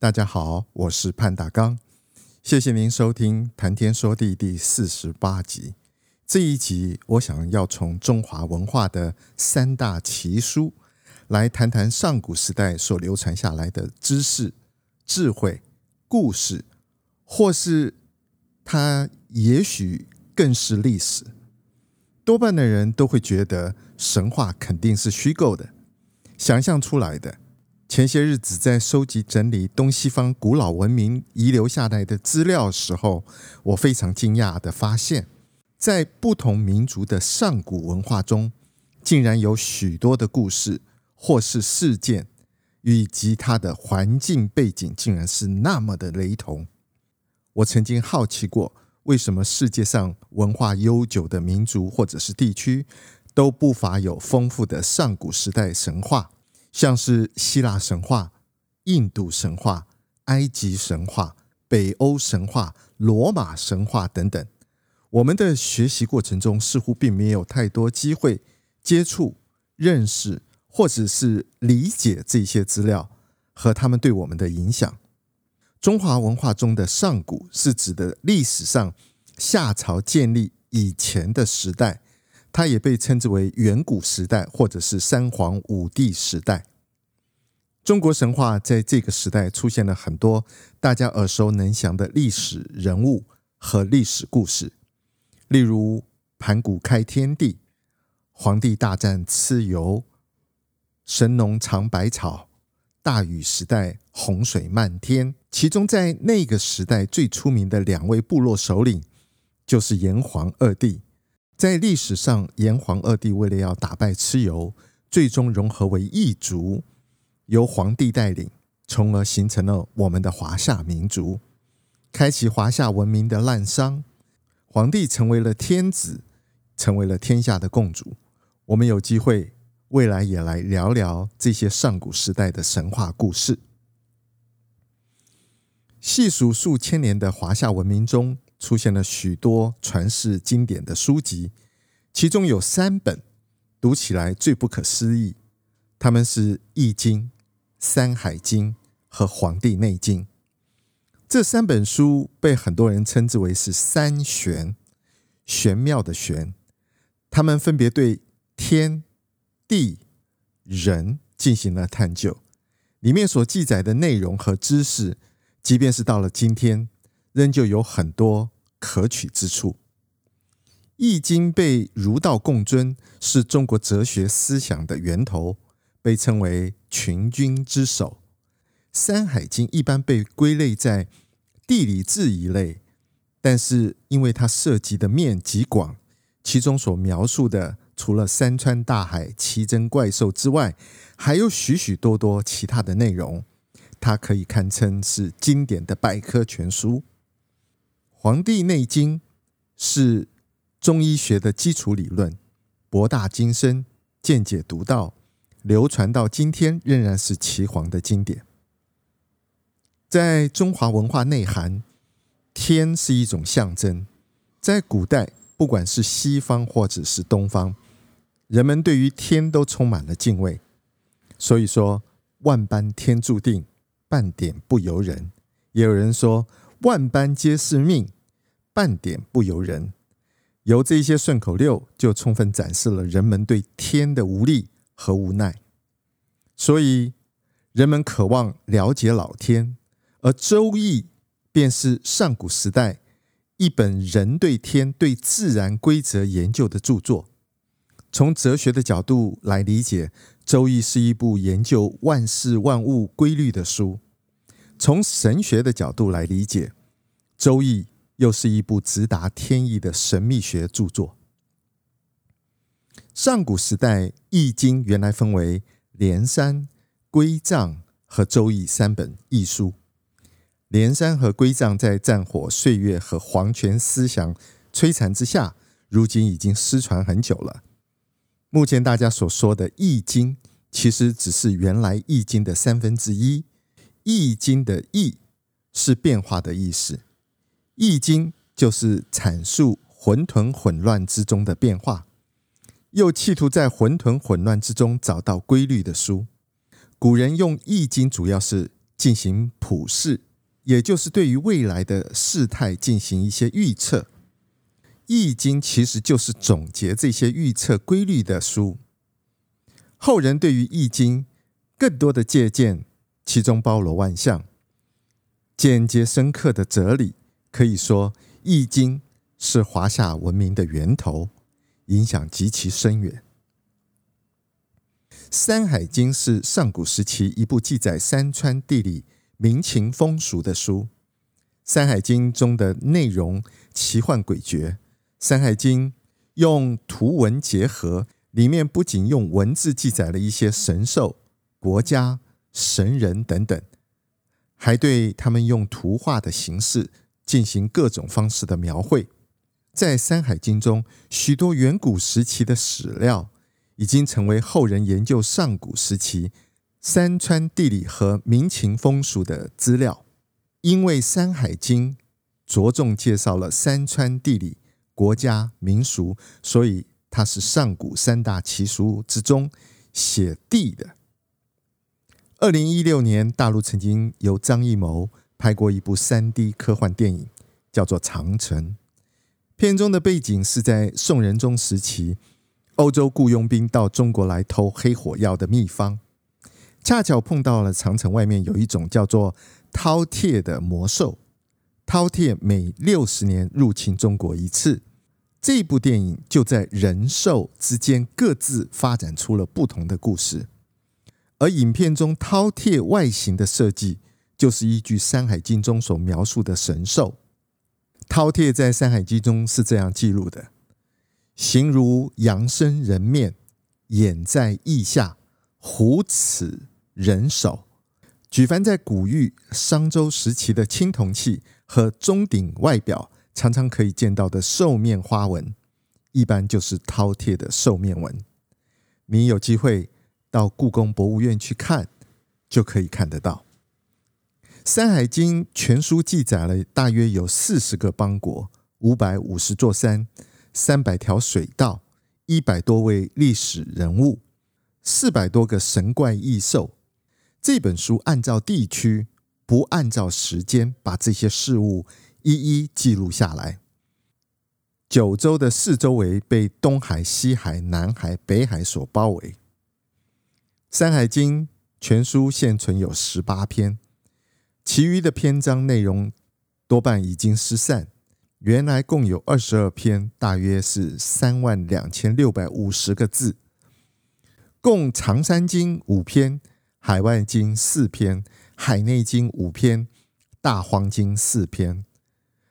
大家好，我是潘大刚，谢谢您收听《谈天说地》第四十八集。这一集，我想要从中华文化的三大奇书来谈谈上古时代所流传下来的知识、智慧、故事，或是它也许更是历史。多半的人都会觉得神话肯定是虚构的，想象出来的。前些日子在收集整理东西方古老文明遗留下来的资料的时候，我非常惊讶地发现，在不同民族的上古文化中，竟然有许多的故事或是事件，以及它的环境背景竟然是那么的雷同。我曾经好奇过，为什么世界上文化悠久的民族或者是地区，都不乏有丰富的上古时代神话。像是希腊神话、印度神话、埃及神话、北欧神话、罗马神话等等，我们的学习过程中似乎并没有太多机会接触、认识或者是理解这些资料和他们对我们的影响。中华文化中的上古是指的历史上夏朝建立以前的时代。它也被称之为远古时代，或者是三皇五帝时代。中国神话在这个时代出现了很多大家耳熟能详的历史人物和历史故事，例如盘古开天地、黄帝大战蚩尤、神农尝百草、大禹时代洪水漫天。其中，在那个时代最出名的两位部落首领就是炎黄二帝。在历史上，炎黄二帝为了要打败蚩尤，最终融合为一族，由黄帝带领，从而形成了我们的华夏民族，开启华夏文明的滥觞。黄帝成为了天子，成为了天下的共主。我们有机会未来也来聊聊这些上古时代的神话故事。细数数千年的华夏文明中，出现了许多传世经典的书籍，其中有三本读起来最不可思议，他们是《易经》、《山海经》和《黄帝内经》。这三本书被很多人称之为是“三玄”，玄妙的玄。他们分别对天地人进行了探究，里面所记载的内容和知识，即便是到了今天。仍旧有很多可取之处，《易经》被儒道共尊，是中国哲学思想的源头，被称为群经之首。《山海经》一般被归类在地理志一类，但是因为它涉及的面极广，其中所描述的除了山川大海、奇珍怪兽之外，还有许许多多其他的内容，它可以堪称是经典的百科全书。《黄帝内经》是中医学的基础理论，博大精深，见解独到，流传到今天仍然是岐黄的经典。在中华文化内涵，天是一种象征。在古代，不管是西方或者是东方，人们对于天都充满了敬畏。所以说，万般天注定，半点不由人。也有人说。万般皆是命，半点不由人。由这些顺口溜，就充分展示了人们对天的无力和无奈。所以，人们渴望了解老天，而《周易》便是上古时代一本人对天、对自然规则研究的著作。从哲学的角度来理解，《周易》是一部研究万事万物规律的书。从神学的角度来理解，《周易》又是一部直达天意的神秘学著作。上古时代，《易经》原来分为连山、归藏和周易三本易书。连山和归藏在战火、岁月和皇权思想摧残之下，如今已经失传很久了。目前大家所说的《易经》，其实只是原来《易经》的三分之一。《易经》的“易”是变化的意思，《易经》就是阐述混沌混乱之中的变化。又企图在混沌混乱之中找到规律的书。古人用《易经》主要是进行卜筮，也就是对于未来的事态进行一些预测。《易经》其实就是总结这些预测规律的书。后人对于《易经》更多的借鉴，其中包罗万象、简洁深刻的哲理，可以说《易经》是华夏文明的源头。影响极其深远。《山海经》是上古时期一部记载山川地理、民情风俗的书。《山海经》中的内容奇幻诡谲，《山海经》用图文结合，里面不仅用文字记载了一些神兽、国家、神人等等，还对他们用图画的形式进行各种方式的描绘。在《山海经》中，许多远古时期的史料已经成为后人研究上古时期山川地理和民情风俗的资料。因为《山海经》着重介绍了山川地理、国家民俗，所以它是上古三大奇书之中写地的。二零一六年，大陆曾经由张艺谋拍过一部三 D 科幻电影，叫做《长城》。片中的背景是在宋仁宗时期，欧洲雇佣兵到中国来偷黑火药的秘方，恰巧碰到了长城外面有一种叫做饕餮的魔兽。饕餮每六十年入侵中国一次。这部电影就在人兽之间各自发展出了不同的故事，而影片中饕餮外形的设计，就是依据《山海经》中所描述的神兽。饕餮在《山海经》中是这样记录的：形如羊身人面，眼在翼下，虎齿人首。举凡在古玉、商周时期的青铜器和钟鼎外表，常常可以见到的兽面花纹，一般就是饕餮的兽面纹。你有机会到故宫博物院去看，就可以看得到。《山海经》全书记载了大约有四十个邦国、五百五十座山、三百条水道、一百多位历史人物、四百多个神怪异兽。这本书按照地区，不按照时间，把这些事物一一记录下来。九州的四周围被东海、西海、南海、北海所包围。《山海经》全书现存有十八篇。其余的篇章内容多半已经失散。原来共有二十二篇，大约是三万两千六百五十个字。共《长山经》五篇，《海外经》四篇，《海内经》五篇，《大荒经》四篇。《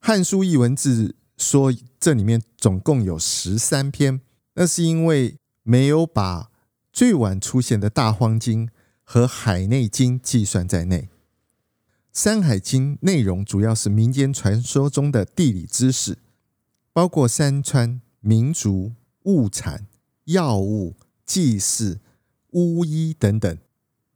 汉书艺文志》说这里面总共有十三篇，那是因为没有把最晚出现的《大荒经》和《海内经》计算在内。《山海经》内容主要是民间传说中的地理知识，包括山川、民族、物产、药物、祭祀、巫医等等，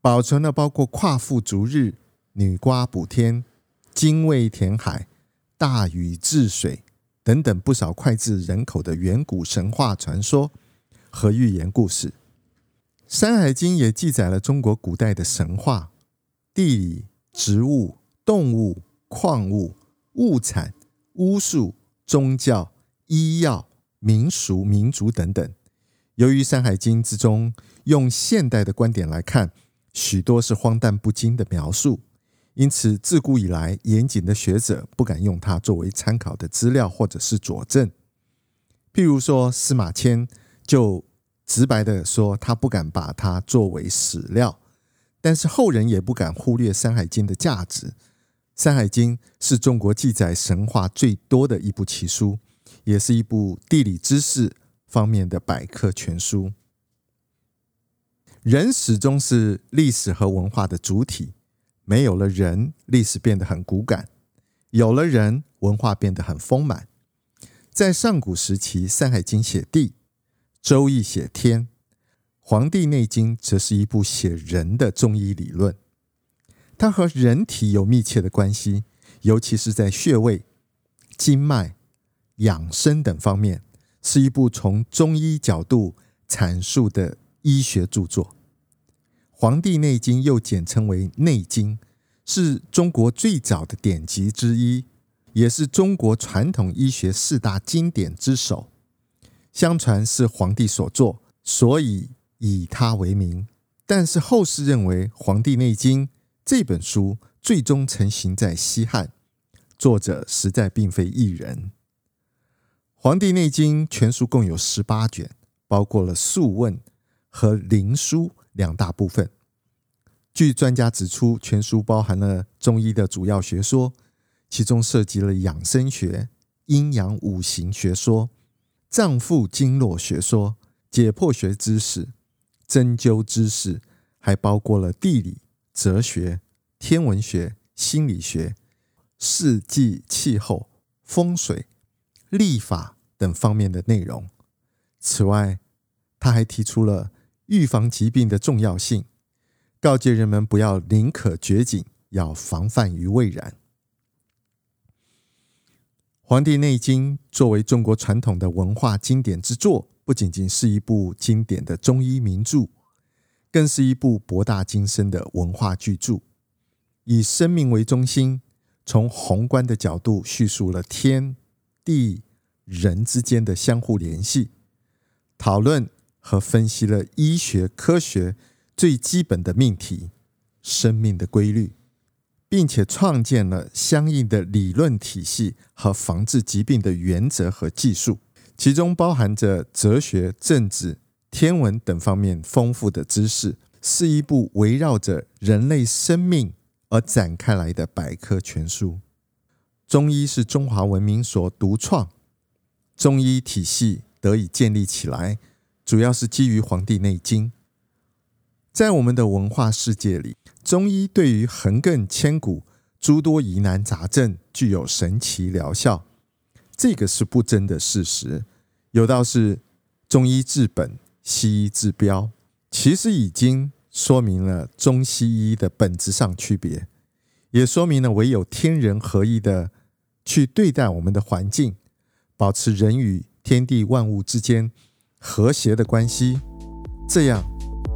保存了包括夸父逐日、女娲补天、精卫填海、大禹治水等等不少脍炙人口的远古神话传说和寓言故事。《山海经》也记载了中国古代的神话、地理。植物、动物、矿物、物产、巫术、宗教、医药、民俗、民族等等。由于《山海经》之中用现代的观点来看，许多是荒诞不经的描述，因此自古以来严谨的学者不敢用它作为参考的资料或者是佐证。譬如说，司马迁就直白的说，他不敢把它作为史料。但是后人也不敢忽略《山海经》的价值，《山海经》是中国记载神话最多的一部奇书，也是一部地理知识方面的百科全书。人始终是历史和文化的主体，没有了人，历史变得很骨感；有了人，文化变得很丰满。在上古时期，《山海经》写地，《周易》写天，《黄帝内经》则是一部写人的中医理论。它和人体有密切的关系，尤其是在穴位、经脉、养生等方面，是一部从中医角度阐述的医学著作。《黄帝内经》又简称为《内经》，是中国最早的典籍之一，也是中国传统医学四大经典之首。相传是黄帝所作，所以以他为名。但是后世认为，《黄帝内经》这本书最终成型在西汉，作者实在并非一人。《黄帝内经》全书共有十八卷，包括了《素问》和《灵枢》两大部分。据专家指出，全书包含了中医的主要学说，其中涉及了养生学、阴阳五行学说、脏腑经络学说、解剖学知识、针灸知识，还包括了地理。哲学、天文学、心理学、四季、气候、风水、历法等方面的内容。此外，他还提出了预防疾病的重要性，告诫人们不要宁可绝井，要防范于未然。《黄帝内经》作为中国传统的文化经典之作，不仅仅是一部经典的中医名著。更是一部博大精深的文化巨著，以生命为中心，从宏观的角度叙述了天地人之间的相互联系，讨论和分析了医学科学最基本的命题——生命的规律，并且创建了相应的理论体系和防治疾病的原则和技术，其中包含着哲学、政治。天文等方面丰富的知识，是一部围绕着人类生命而展开来的百科全书。中医是中华文明所独创，中医体系得以建立起来，主要是基于《黄帝内经》。在我们的文化世界里，中医对于横亘千古诸多疑难杂症具有神奇疗效，这个是不争的事实。有道是中医治本。西医治标，其实已经说明了中西医的本质上区别，也说明了唯有天人合一的去对待我们的环境，保持人与天地万物之间和谐的关系，这样